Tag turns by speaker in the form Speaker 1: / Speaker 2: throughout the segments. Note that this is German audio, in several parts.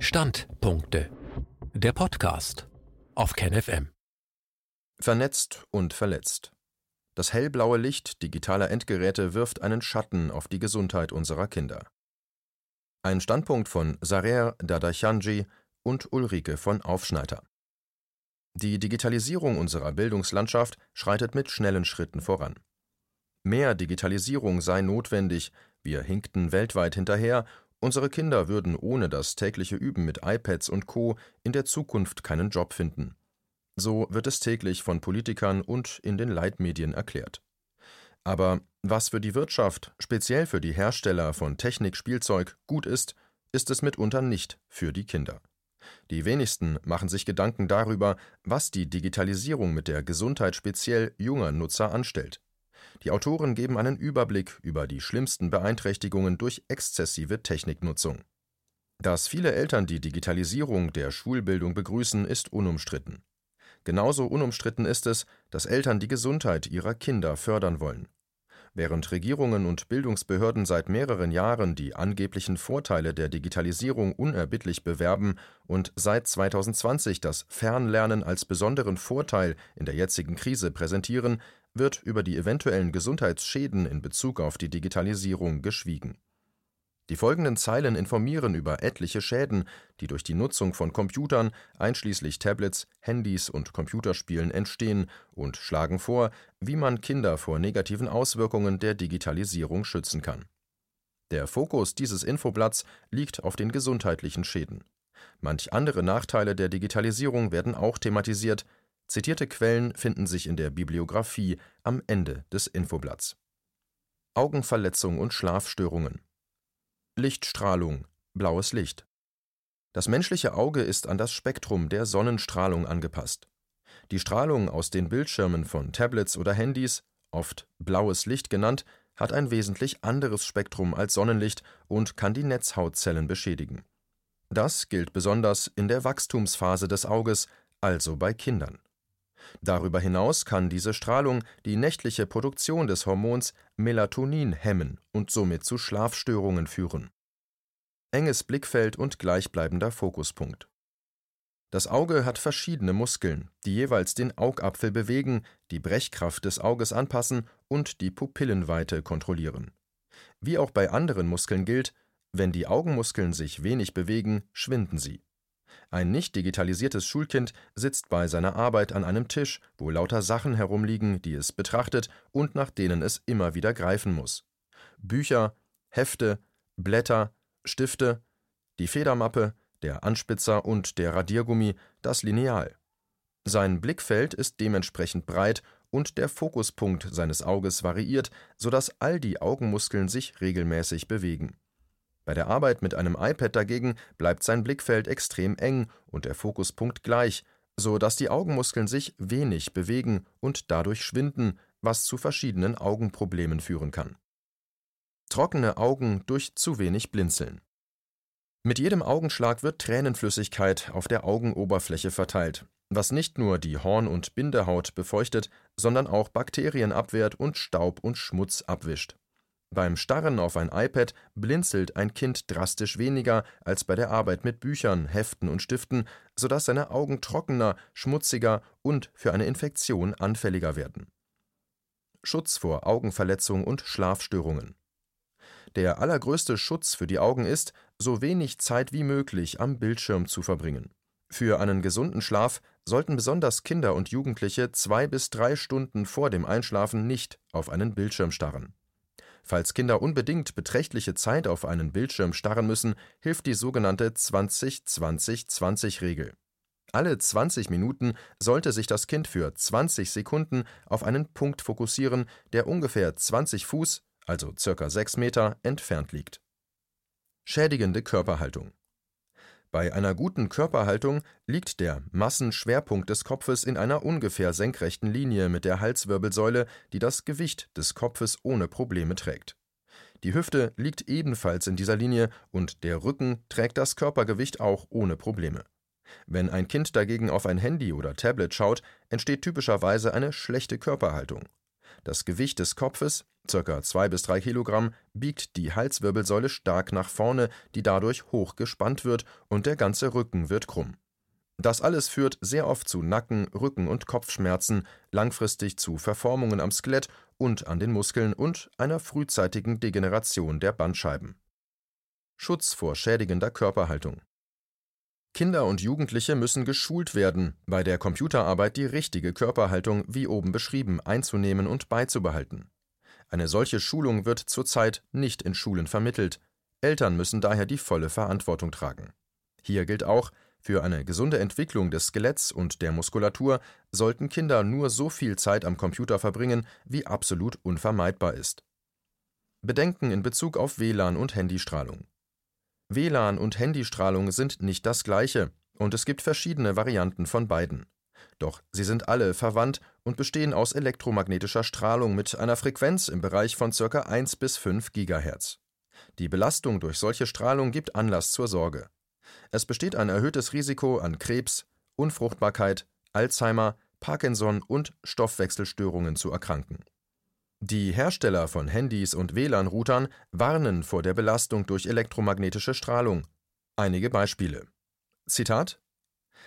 Speaker 1: Standpunkte. Der Podcast auf KenFM.
Speaker 2: Vernetzt und verletzt. Das hellblaue Licht digitaler Endgeräte wirft einen Schatten auf die Gesundheit unserer Kinder. Ein Standpunkt von Sarer Dadachanji und Ulrike von Aufschneider. Die Digitalisierung unserer Bildungslandschaft schreitet mit schnellen Schritten voran. Mehr Digitalisierung sei notwendig, wir hinkten weltweit hinterher Unsere Kinder würden ohne das tägliche Üben mit iPads und Co. in der Zukunft keinen Job finden. So wird es täglich von Politikern und in den Leitmedien erklärt. Aber was für die Wirtschaft, speziell für die Hersteller von Technikspielzeug, gut ist, ist es mitunter nicht für die Kinder. Die wenigsten machen sich Gedanken darüber, was die Digitalisierung mit der Gesundheit speziell junger Nutzer anstellt. Die Autoren geben einen Überblick über die schlimmsten Beeinträchtigungen durch exzessive Techniknutzung. Dass viele Eltern die Digitalisierung der Schulbildung begrüßen, ist unumstritten. Genauso unumstritten ist es, dass Eltern die Gesundheit ihrer Kinder fördern wollen. Während Regierungen und Bildungsbehörden seit mehreren Jahren die angeblichen Vorteile der Digitalisierung unerbittlich bewerben und seit 2020 das Fernlernen als besonderen Vorteil in der jetzigen Krise präsentieren, wird über die eventuellen Gesundheitsschäden in Bezug auf die Digitalisierung geschwiegen. Die folgenden Zeilen informieren über etliche Schäden, die durch die Nutzung von Computern, einschließlich Tablets, Handys und Computerspielen entstehen, und schlagen vor, wie man Kinder vor negativen Auswirkungen der Digitalisierung schützen kann. Der Fokus dieses Infoblatts liegt auf den gesundheitlichen Schäden. Manch andere Nachteile der Digitalisierung werden auch thematisiert, Zitierte Quellen finden sich in der Bibliografie am Ende des Infoblatts. Augenverletzung und Schlafstörungen. Lichtstrahlung, blaues Licht. Das menschliche Auge ist an das Spektrum der Sonnenstrahlung angepasst. Die Strahlung aus den Bildschirmen von Tablets oder Handys, oft blaues Licht genannt, hat ein wesentlich anderes Spektrum als Sonnenlicht und kann die Netzhautzellen beschädigen. Das gilt besonders in der Wachstumsphase des Auges, also bei Kindern. Darüber hinaus kann diese Strahlung die nächtliche Produktion des Hormons Melatonin hemmen und somit zu Schlafstörungen führen. Enges Blickfeld und gleichbleibender Fokuspunkt. Das Auge hat verschiedene Muskeln, die jeweils den Augapfel bewegen, die Brechkraft des Auges anpassen und die Pupillenweite kontrollieren. Wie auch bei anderen Muskeln gilt, wenn die Augenmuskeln sich wenig bewegen, schwinden sie. Ein nicht digitalisiertes Schulkind sitzt bei seiner Arbeit an einem Tisch, wo lauter Sachen herumliegen, die es betrachtet und nach denen es immer wieder greifen muss. Bücher, Hefte, Blätter, Stifte, die Federmappe, der Anspitzer und der Radiergummi, das Lineal. Sein Blickfeld ist dementsprechend breit und der Fokuspunkt seines Auges variiert, sodass all die Augenmuskeln sich regelmäßig bewegen. Bei der Arbeit mit einem iPad dagegen bleibt sein Blickfeld extrem eng und der Fokuspunkt gleich, so dass die Augenmuskeln sich wenig bewegen und dadurch schwinden, was zu verschiedenen Augenproblemen führen kann. Trockene Augen durch zu wenig Blinzeln. Mit jedem Augenschlag wird Tränenflüssigkeit auf der Augenoberfläche verteilt, was nicht nur die Horn- und Bindehaut befeuchtet, sondern auch Bakterien abwehrt und Staub und Schmutz abwischt. Beim Starren auf ein iPad blinzelt ein Kind drastisch weniger als bei der Arbeit mit Büchern, Heften und Stiften, sodass seine Augen trockener, schmutziger und für eine Infektion anfälliger werden. Schutz vor Augenverletzung und Schlafstörungen. Der allergrößte Schutz für die Augen ist, so wenig Zeit wie möglich am Bildschirm zu verbringen. Für einen gesunden Schlaf sollten besonders Kinder und Jugendliche zwei bis drei Stunden vor dem Einschlafen nicht auf einen Bildschirm starren. Falls Kinder unbedingt beträchtliche Zeit auf einen Bildschirm starren müssen, hilft die sogenannte 20-20-20-Regel. Alle 20 Minuten sollte sich das Kind für 20 Sekunden auf einen Punkt fokussieren, der ungefähr 20 Fuß, also circa 6 Meter, entfernt liegt. Schädigende Körperhaltung bei einer guten Körperhaltung liegt der Massenschwerpunkt des Kopfes in einer ungefähr senkrechten Linie mit der Halswirbelsäule, die das Gewicht des Kopfes ohne Probleme trägt. Die Hüfte liegt ebenfalls in dieser Linie und der Rücken trägt das Körpergewicht auch ohne Probleme. Wenn ein Kind dagegen auf ein Handy oder Tablet schaut, entsteht typischerweise eine schlechte Körperhaltung. Das Gewicht des Kopfes, ca. 2 bis 3 Kilogramm, biegt die Halswirbelsäule stark nach vorne, die dadurch hoch gespannt wird und der ganze Rücken wird krumm. Das alles führt sehr oft zu Nacken-, Rücken- und Kopfschmerzen, langfristig zu Verformungen am Skelett und an den Muskeln und einer frühzeitigen Degeneration der Bandscheiben. Schutz vor schädigender Körperhaltung Kinder und Jugendliche müssen geschult werden, bei der Computerarbeit die richtige Körperhaltung, wie oben beschrieben, einzunehmen und beizubehalten. Eine solche Schulung wird zurzeit nicht in Schulen vermittelt. Eltern müssen daher die volle Verantwortung tragen. Hier gilt auch, für eine gesunde Entwicklung des Skeletts und der Muskulatur sollten Kinder nur so viel Zeit am Computer verbringen, wie absolut unvermeidbar ist. Bedenken in Bezug auf WLAN und Handystrahlung WLAN und Handystrahlung sind nicht das gleiche, und es gibt verschiedene Varianten von beiden. Doch sie sind alle verwandt und bestehen aus elektromagnetischer Strahlung mit einer Frequenz im Bereich von ca. 1 bis 5 GHz. Die Belastung durch solche Strahlung gibt Anlass zur Sorge. Es besteht ein erhöhtes Risiko an Krebs, Unfruchtbarkeit, Alzheimer, Parkinson und Stoffwechselstörungen zu erkranken die Hersteller von Handys und WLAN-Routern warnen vor der Belastung durch elektromagnetische Strahlung. Einige Beispiele: Zitat: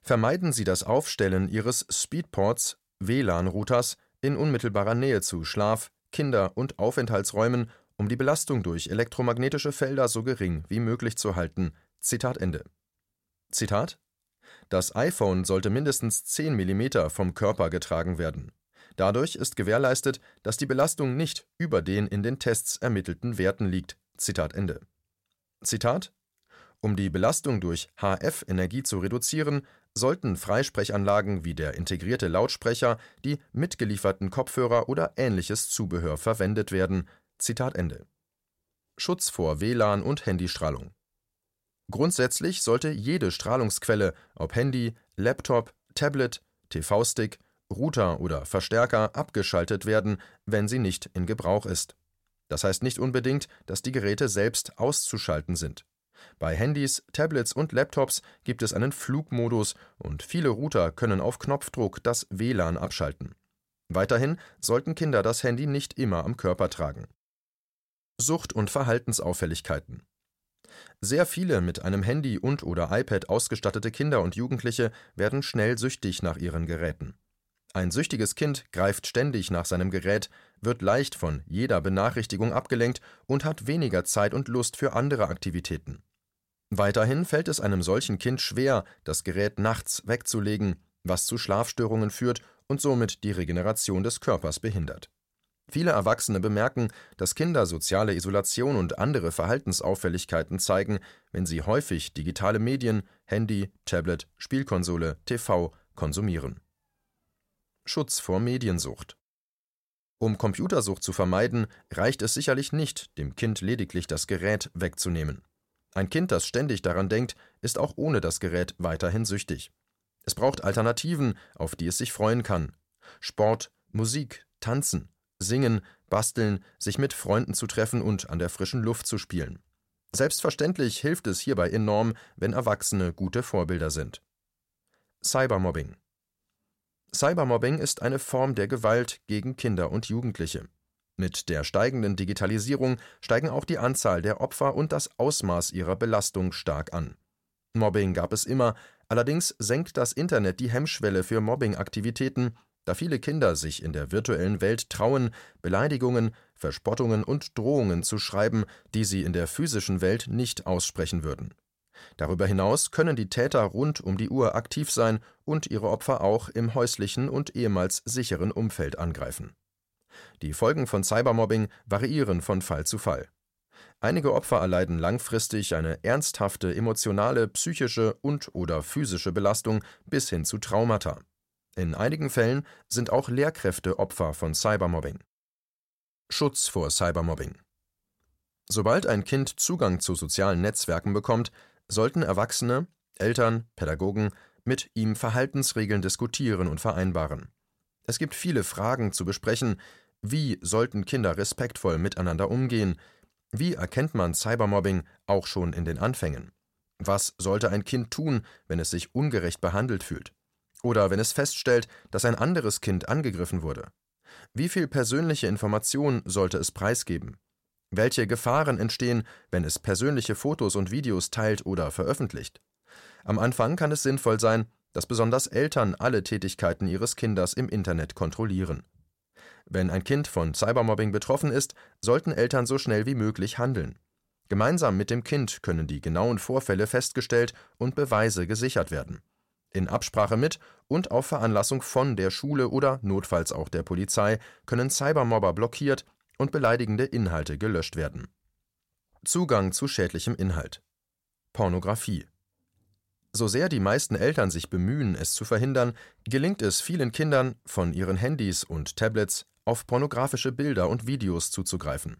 Speaker 2: Vermeiden Sie das Aufstellen Ihres Speedports (WLAN-Routers) in unmittelbarer Nähe zu Schlaf-, Kinder- und Aufenthaltsräumen, um die Belastung durch elektromagnetische Felder so gering wie möglich zu halten. Zitat Ende. Zitat: Das iPhone sollte mindestens 10 mm vom Körper getragen werden Dadurch ist gewährleistet, dass die Belastung nicht über den in den Tests ermittelten Werten liegt. Zitat Ende. Zitat Um die Belastung durch HF-Energie zu reduzieren, sollten Freisprechanlagen wie der integrierte Lautsprecher, die mitgelieferten Kopfhörer oder ähnliches Zubehör verwendet werden. Zitat Ende. Schutz vor WLAN und Handystrahlung. Grundsätzlich sollte jede Strahlungsquelle, ob Handy, Laptop, Tablet, TV-Stick, Router oder Verstärker abgeschaltet werden, wenn sie nicht in Gebrauch ist. Das heißt nicht unbedingt, dass die Geräte selbst auszuschalten sind. Bei Handys, Tablets und Laptops gibt es einen Flugmodus und viele Router können auf Knopfdruck das WLAN abschalten. Weiterhin sollten Kinder das Handy nicht immer am Körper tragen. Sucht- und Verhaltensauffälligkeiten. Sehr viele mit einem Handy und/oder iPad ausgestattete Kinder und Jugendliche werden schnell süchtig nach ihren Geräten. Ein süchtiges Kind greift ständig nach seinem Gerät, wird leicht von jeder Benachrichtigung abgelenkt und hat weniger Zeit und Lust für andere Aktivitäten. Weiterhin fällt es einem solchen Kind schwer, das Gerät nachts wegzulegen, was zu Schlafstörungen führt und somit die Regeneration des Körpers behindert. Viele Erwachsene bemerken, dass Kinder soziale Isolation und andere Verhaltensauffälligkeiten zeigen, wenn sie häufig digitale Medien, Handy, Tablet, Spielkonsole, TV konsumieren Schutz vor Mediensucht. Um Computersucht zu vermeiden, reicht es sicherlich nicht, dem Kind lediglich das Gerät wegzunehmen. Ein Kind, das ständig daran denkt, ist auch ohne das Gerät weiterhin süchtig. Es braucht Alternativen, auf die es sich freuen kann. Sport, Musik, Tanzen, Singen, Basteln, sich mit Freunden zu treffen und an der frischen Luft zu spielen. Selbstverständlich hilft es hierbei enorm, wenn Erwachsene gute Vorbilder sind. Cybermobbing Cybermobbing ist eine Form der Gewalt gegen Kinder und Jugendliche. Mit der steigenden Digitalisierung steigen auch die Anzahl der Opfer und das Ausmaß ihrer Belastung stark an. Mobbing gab es immer, allerdings senkt das Internet die Hemmschwelle für Mobbingaktivitäten, da viele Kinder sich in der virtuellen Welt trauen, Beleidigungen, Verspottungen und Drohungen zu schreiben, die sie in der physischen Welt nicht aussprechen würden. Darüber hinaus können die Täter rund um die Uhr aktiv sein und ihre Opfer auch im häuslichen und ehemals sicheren Umfeld angreifen. Die Folgen von Cybermobbing variieren von Fall zu Fall. Einige Opfer erleiden langfristig eine ernsthafte emotionale, psychische und/oder physische Belastung bis hin zu Traumata. In einigen Fällen sind auch Lehrkräfte Opfer von Cybermobbing. Schutz vor Cybermobbing Sobald ein Kind Zugang zu sozialen Netzwerken bekommt, sollten Erwachsene, Eltern, Pädagogen mit ihm Verhaltensregeln diskutieren und vereinbaren. Es gibt viele Fragen zu besprechen. Wie sollten Kinder respektvoll miteinander umgehen? Wie erkennt man Cybermobbing auch schon in den Anfängen? Was sollte ein Kind tun, wenn es sich ungerecht behandelt fühlt? Oder wenn es feststellt, dass ein anderes Kind angegriffen wurde? Wie viel persönliche Information sollte es preisgeben? Welche Gefahren entstehen, wenn es persönliche Fotos und Videos teilt oder veröffentlicht? Am Anfang kann es sinnvoll sein, dass besonders Eltern alle Tätigkeiten ihres Kindes im Internet kontrollieren. Wenn ein Kind von Cybermobbing betroffen ist, sollten Eltern so schnell wie möglich handeln. Gemeinsam mit dem Kind können die genauen Vorfälle festgestellt und Beweise gesichert werden. In Absprache mit und auf Veranlassung von der Schule oder notfalls auch der Polizei können Cybermobber blockiert und beleidigende Inhalte gelöscht werden. Zugang zu schädlichem Inhalt. Pornografie. So sehr die meisten Eltern sich bemühen, es zu verhindern, gelingt es vielen Kindern, von ihren Handys und Tablets auf pornografische Bilder und Videos zuzugreifen.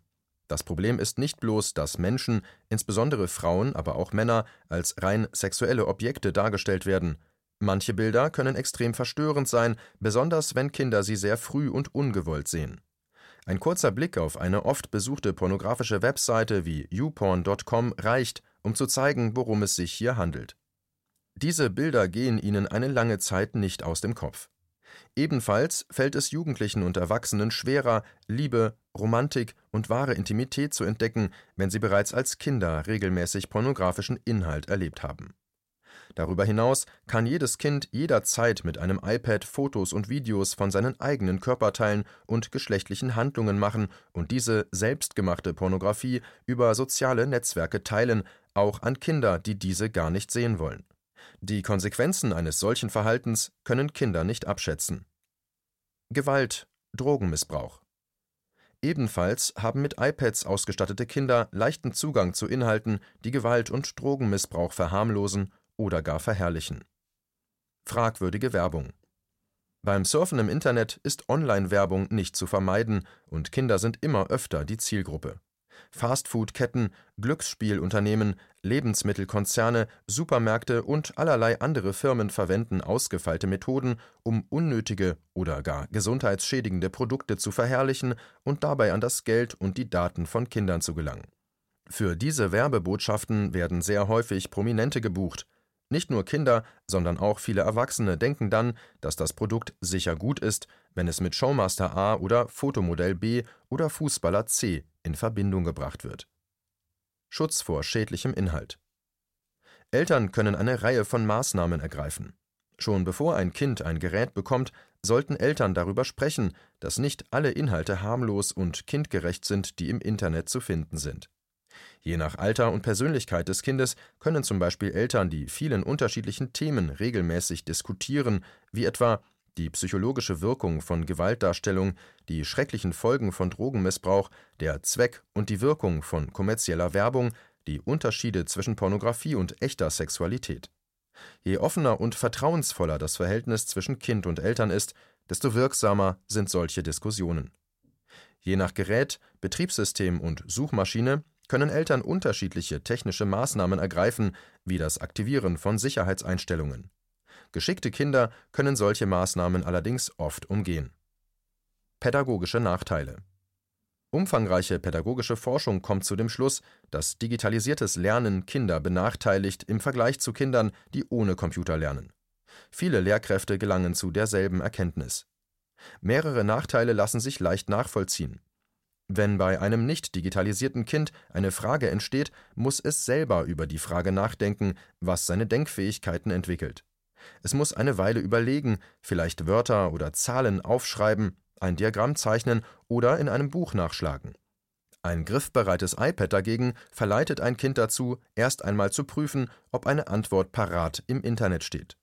Speaker 2: Das Problem ist nicht bloß, dass Menschen, insbesondere Frauen, aber auch Männer, als rein sexuelle Objekte dargestellt werden. Manche Bilder können extrem verstörend sein, besonders wenn Kinder sie sehr früh und ungewollt sehen. Ein kurzer Blick auf eine oft besuchte pornografische Webseite wie youporn.com reicht, um zu zeigen, worum es sich hier handelt. Diese Bilder gehen ihnen eine lange Zeit nicht aus dem Kopf. Ebenfalls fällt es Jugendlichen und Erwachsenen schwerer, Liebe, Romantik und wahre Intimität zu entdecken, wenn sie bereits als Kinder regelmäßig pornografischen Inhalt erlebt haben. Darüber hinaus kann jedes Kind jederzeit mit einem iPad Fotos und Videos von seinen eigenen Körperteilen und geschlechtlichen Handlungen machen und diese selbstgemachte Pornografie über soziale Netzwerke teilen, auch an Kinder, die diese gar nicht sehen wollen. Die Konsequenzen eines solchen Verhaltens können Kinder nicht abschätzen. Gewalt, Drogenmissbrauch. Ebenfalls haben mit iPads ausgestattete Kinder leichten Zugang zu Inhalten, die Gewalt und Drogenmissbrauch verharmlosen oder gar verherrlichen. Fragwürdige Werbung. Beim Surfen im Internet ist Online-Werbung nicht zu vermeiden und Kinder sind immer öfter die Zielgruppe. Fastfood-Ketten, Glücksspielunternehmen, Lebensmittelkonzerne, Supermärkte und allerlei andere Firmen verwenden ausgefeilte Methoden, um unnötige oder gar gesundheitsschädigende Produkte zu verherrlichen und dabei an das Geld und die Daten von Kindern zu gelangen. Für diese Werbebotschaften werden sehr häufig Prominente gebucht. Nicht nur Kinder, sondern auch viele Erwachsene denken dann, dass das Produkt sicher gut ist, wenn es mit Showmaster A oder Fotomodell B oder Fußballer C in Verbindung gebracht wird. Schutz vor schädlichem Inhalt. Eltern können eine Reihe von Maßnahmen ergreifen. Schon bevor ein Kind ein Gerät bekommt, sollten Eltern darüber sprechen, dass nicht alle Inhalte harmlos und kindgerecht sind, die im Internet zu finden sind. Je nach Alter und Persönlichkeit des Kindes können zum Beispiel Eltern die vielen unterschiedlichen Themen regelmäßig diskutieren, wie etwa die psychologische Wirkung von Gewaltdarstellung, die schrecklichen Folgen von Drogenmissbrauch, der Zweck und die Wirkung von kommerzieller Werbung, die Unterschiede zwischen Pornografie und echter Sexualität. Je offener und vertrauensvoller das Verhältnis zwischen Kind und Eltern ist, desto wirksamer sind solche Diskussionen. Je nach Gerät, Betriebssystem und Suchmaschine können Eltern unterschiedliche technische Maßnahmen ergreifen, wie das Aktivieren von Sicherheitseinstellungen. Geschickte Kinder können solche Maßnahmen allerdings oft umgehen. Pädagogische Nachteile Umfangreiche pädagogische Forschung kommt zu dem Schluss, dass digitalisiertes Lernen Kinder benachteiligt im Vergleich zu Kindern, die ohne Computer lernen. Viele Lehrkräfte gelangen zu derselben Erkenntnis. Mehrere Nachteile lassen sich leicht nachvollziehen. Wenn bei einem nicht digitalisierten Kind eine Frage entsteht, muss es selber über die Frage nachdenken, was seine Denkfähigkeiten entwickelt. Es muss eine Weile überlegen, vielleicht Wörter oder Zahlen aufschreiben, ein Diagramm zeichnen oder in einem Buch nachschlagen. Ein griffbereites iPad dagegen verleitet ein Kind dazu, erst einmal zu prüfen, ob eine Antwort parat im Internet steht.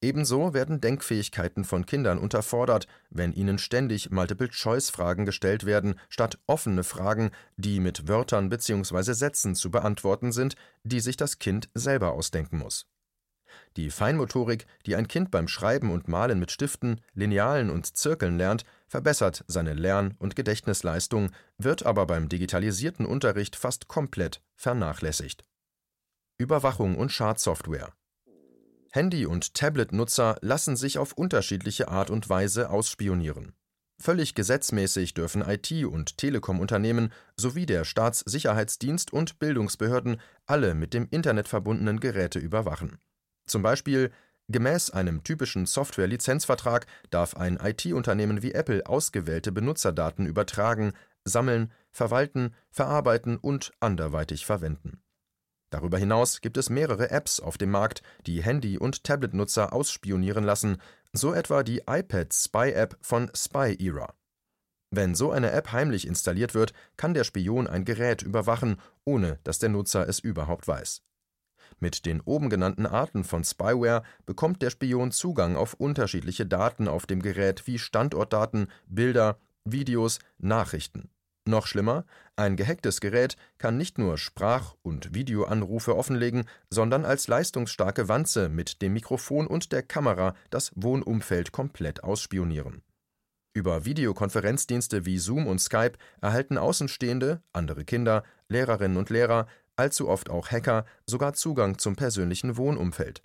Speaker 2: Ebenso werden Denkfähigkeiten von Kindern unterfordert, wenn ihnen ständig Multiple-Choice-Fragen gestellt werden, statt offene Fragen, die mit Wörtern bzw. Sätzen zu beantworten sind, die sich das Kind selber ausdenken muss. Die Feinmotorik, die ein Kind beim Schreiben und Malen mit Stiften, Linealen und Zirkeln lernt, verbessert seine Lern- und Gedächtnisleistung, wird aber beim digitalisierten Unterricht fast komplett vernachlässigt. Überwachung und Schadsoftware Handy- und Tablet-Nutzer lassen sich auf unterschiedliche Art und Weise ausspionieren. Völlig gesetzmäßig dürfen IT- und Telekom-Unternehmen sowie der Staatssicherheitsdienst und Bildungsbehörden alle mit dem Internet verbundenen Geräte überwachen zum Beispiel Gemäß einem typischen Software-Lizenzvertrag darf ein IT-Unternehmen wie Apple ausgewählte Benutzerdaten übertragen, sammeln, verwalten, verarbeiten und anderweitig verwenden. Darüber hinaus gibt es mehrere Apps auf dem Markt, die Handy- und Tablet-Nutzer ausspionieren lassen, so etwa die iPad Spy App von Spy-Era. Wenn so eine App heimlich installiert wird, kann der Spion ein Gerät überwachen, ohne dass der Nutzer es überhaupt weiß. Mit den oben genannten Arten von Spyware bekommt der Spion Zugang auf unterschiedliche Daten auf dem Gerät wie Standortdaten, Bilder, Videos, Nachrichten. Noch schlimmer, ein gehacktes Gerät kann nicht nur Sprach- und Videoanrufe offenlegen, sondern als leistungsstarke Wanze mit dem Mikrofon und der Kamera das Wohnumfeld komplett ausspionieren. Über Videokonferenzdienste wie Zoom und Skype erhalten Außenstehende, andere Kinder, Lehrerinnen und Lehrer allzu oft auch Hacker, sogar Zugang zum persönlichen Wohnumfeld.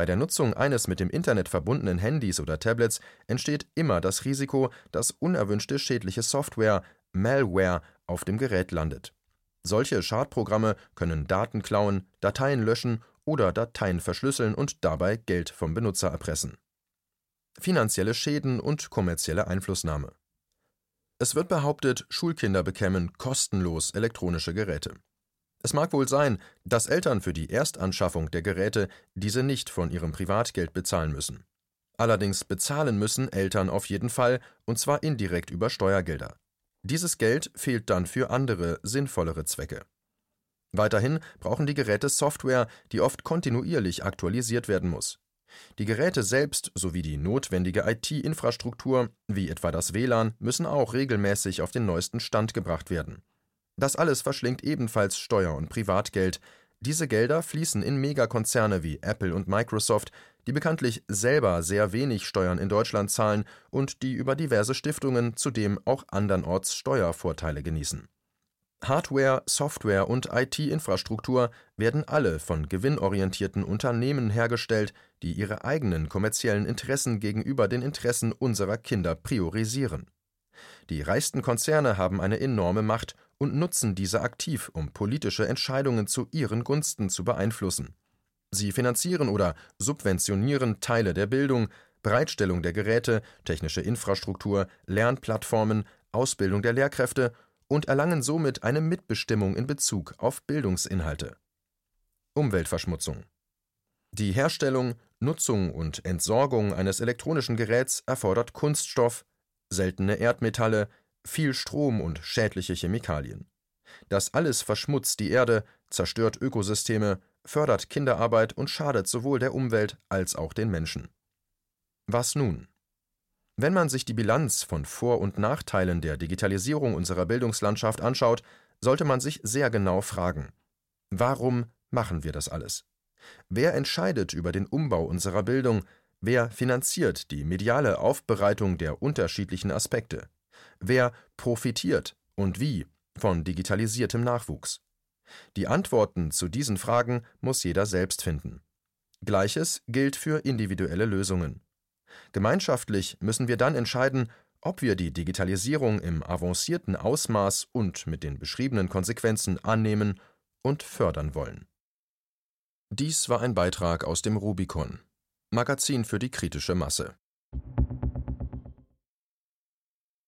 Speaker 2: Bei der Nutzung eines mit dem Internet verbundenen Handys oder Tablets entsteht immer das Risiko, dass unerwünschte schädliche Software, Malware, auf dem Gerät landet. Solche Schadprogramme können Daten klauen, Dateien löschen oder Dateien verschlüsseln und dabei Geld vom Benutzer erpressen. Finanzielle Schäden und kommerzielle Einflussnahme. Es wird behauptet, Schulkinder bekämen kostenlos elektronische Geräte. Es mag wohl sein, dass Eltern für die Erstanschaffung der Geräte diese nicht von ihrem Privatgeld bezahlen müssen. Allerdings bezahlen müssen Eltern auf jeden Fall, und zwar indirekt über Steuergelder. Dieses Geld fehlt dann für andere, sinnvollere Zwecke. Weiterhin brauchen die Geräte Software, die oft kontinuierlich aktualisiert werden muss. Die Geräte selbst sowie die notwendige IT-Infrastruktur, wie etwa das WLAN, müssen auch regelmäßig auf den neuesten Stand gebracht werden. Das alles verschlingt ebenfalls Steuer- und Privatgeld. Diese Gelder fließen in Megakonzerne wie Apple und Microsoft, die bekanntlich selber sehr wenig Steuern in Deutschland zahlen und die über diverse Stiftungen zudem auch andernorts Steuervorteile genießen. Hardware, Software und IT-Infrastruktur werden alle von gewinnorientierten Unternehmen hergestellt, die ihre eigenen kommerziellen Interessen gegenüber den Interessen unserer Kinder priorisieren. Die reichsten Konzerne haben eine enorme Macht und nutzen diese aktiv, um politische Entscheidungen zu ihren Gunsten zu beeinflussen. Sie finanzieren oder subventionieren Teile der Bildung, Bereitstellung der Geräte, technische Infrastruktur, Lernplattformen, Ausbildung der Lehrkräfte und erlangen somit eine Mitbestimmung in Bezug auf Bildungsinhalte. Umweltverschmutzung Die Herstellung, Nutzung und Entsorgung eines elektronischen Geräts erfordert Kunststoff, seltene Erdmetalle, viel Strom und schädliche Chemikalien. Das alles verschmutzt die Erde, zerstört Ökosysteme, fördert Kinderarbeit und schadet sowohl der Umwelt als auch den Menschen. Was nun? Wenn man sich die Bilanz von Vor- und Nachteilen der Digitalisierung unserer Bildungslandschaft anschaut, sollte man sich sehr genau fragen, warum machen wir das alles? Wer entscheidet über den Umbau unserer Bildung? Wer finanziert die mediale Aufbereitung der unterschiedlichen Aspekte? Wer profitiert und wie von digitalisiertem Nachwuchs? Die Antworten zu diesen Fragen muss jeder selbst finden. Gleiches gilt für individuelle Lösungen. Gemeinschaftlich müssen wir dann entscheiden, ob wir die Digitalisierung im avancierten Ausmaß und mit den beschriebenen Konsequenzen annehmen und fördern wollen. Dies war ein Beitrag aus dem Rubicon, Magazin für die kritische Masse.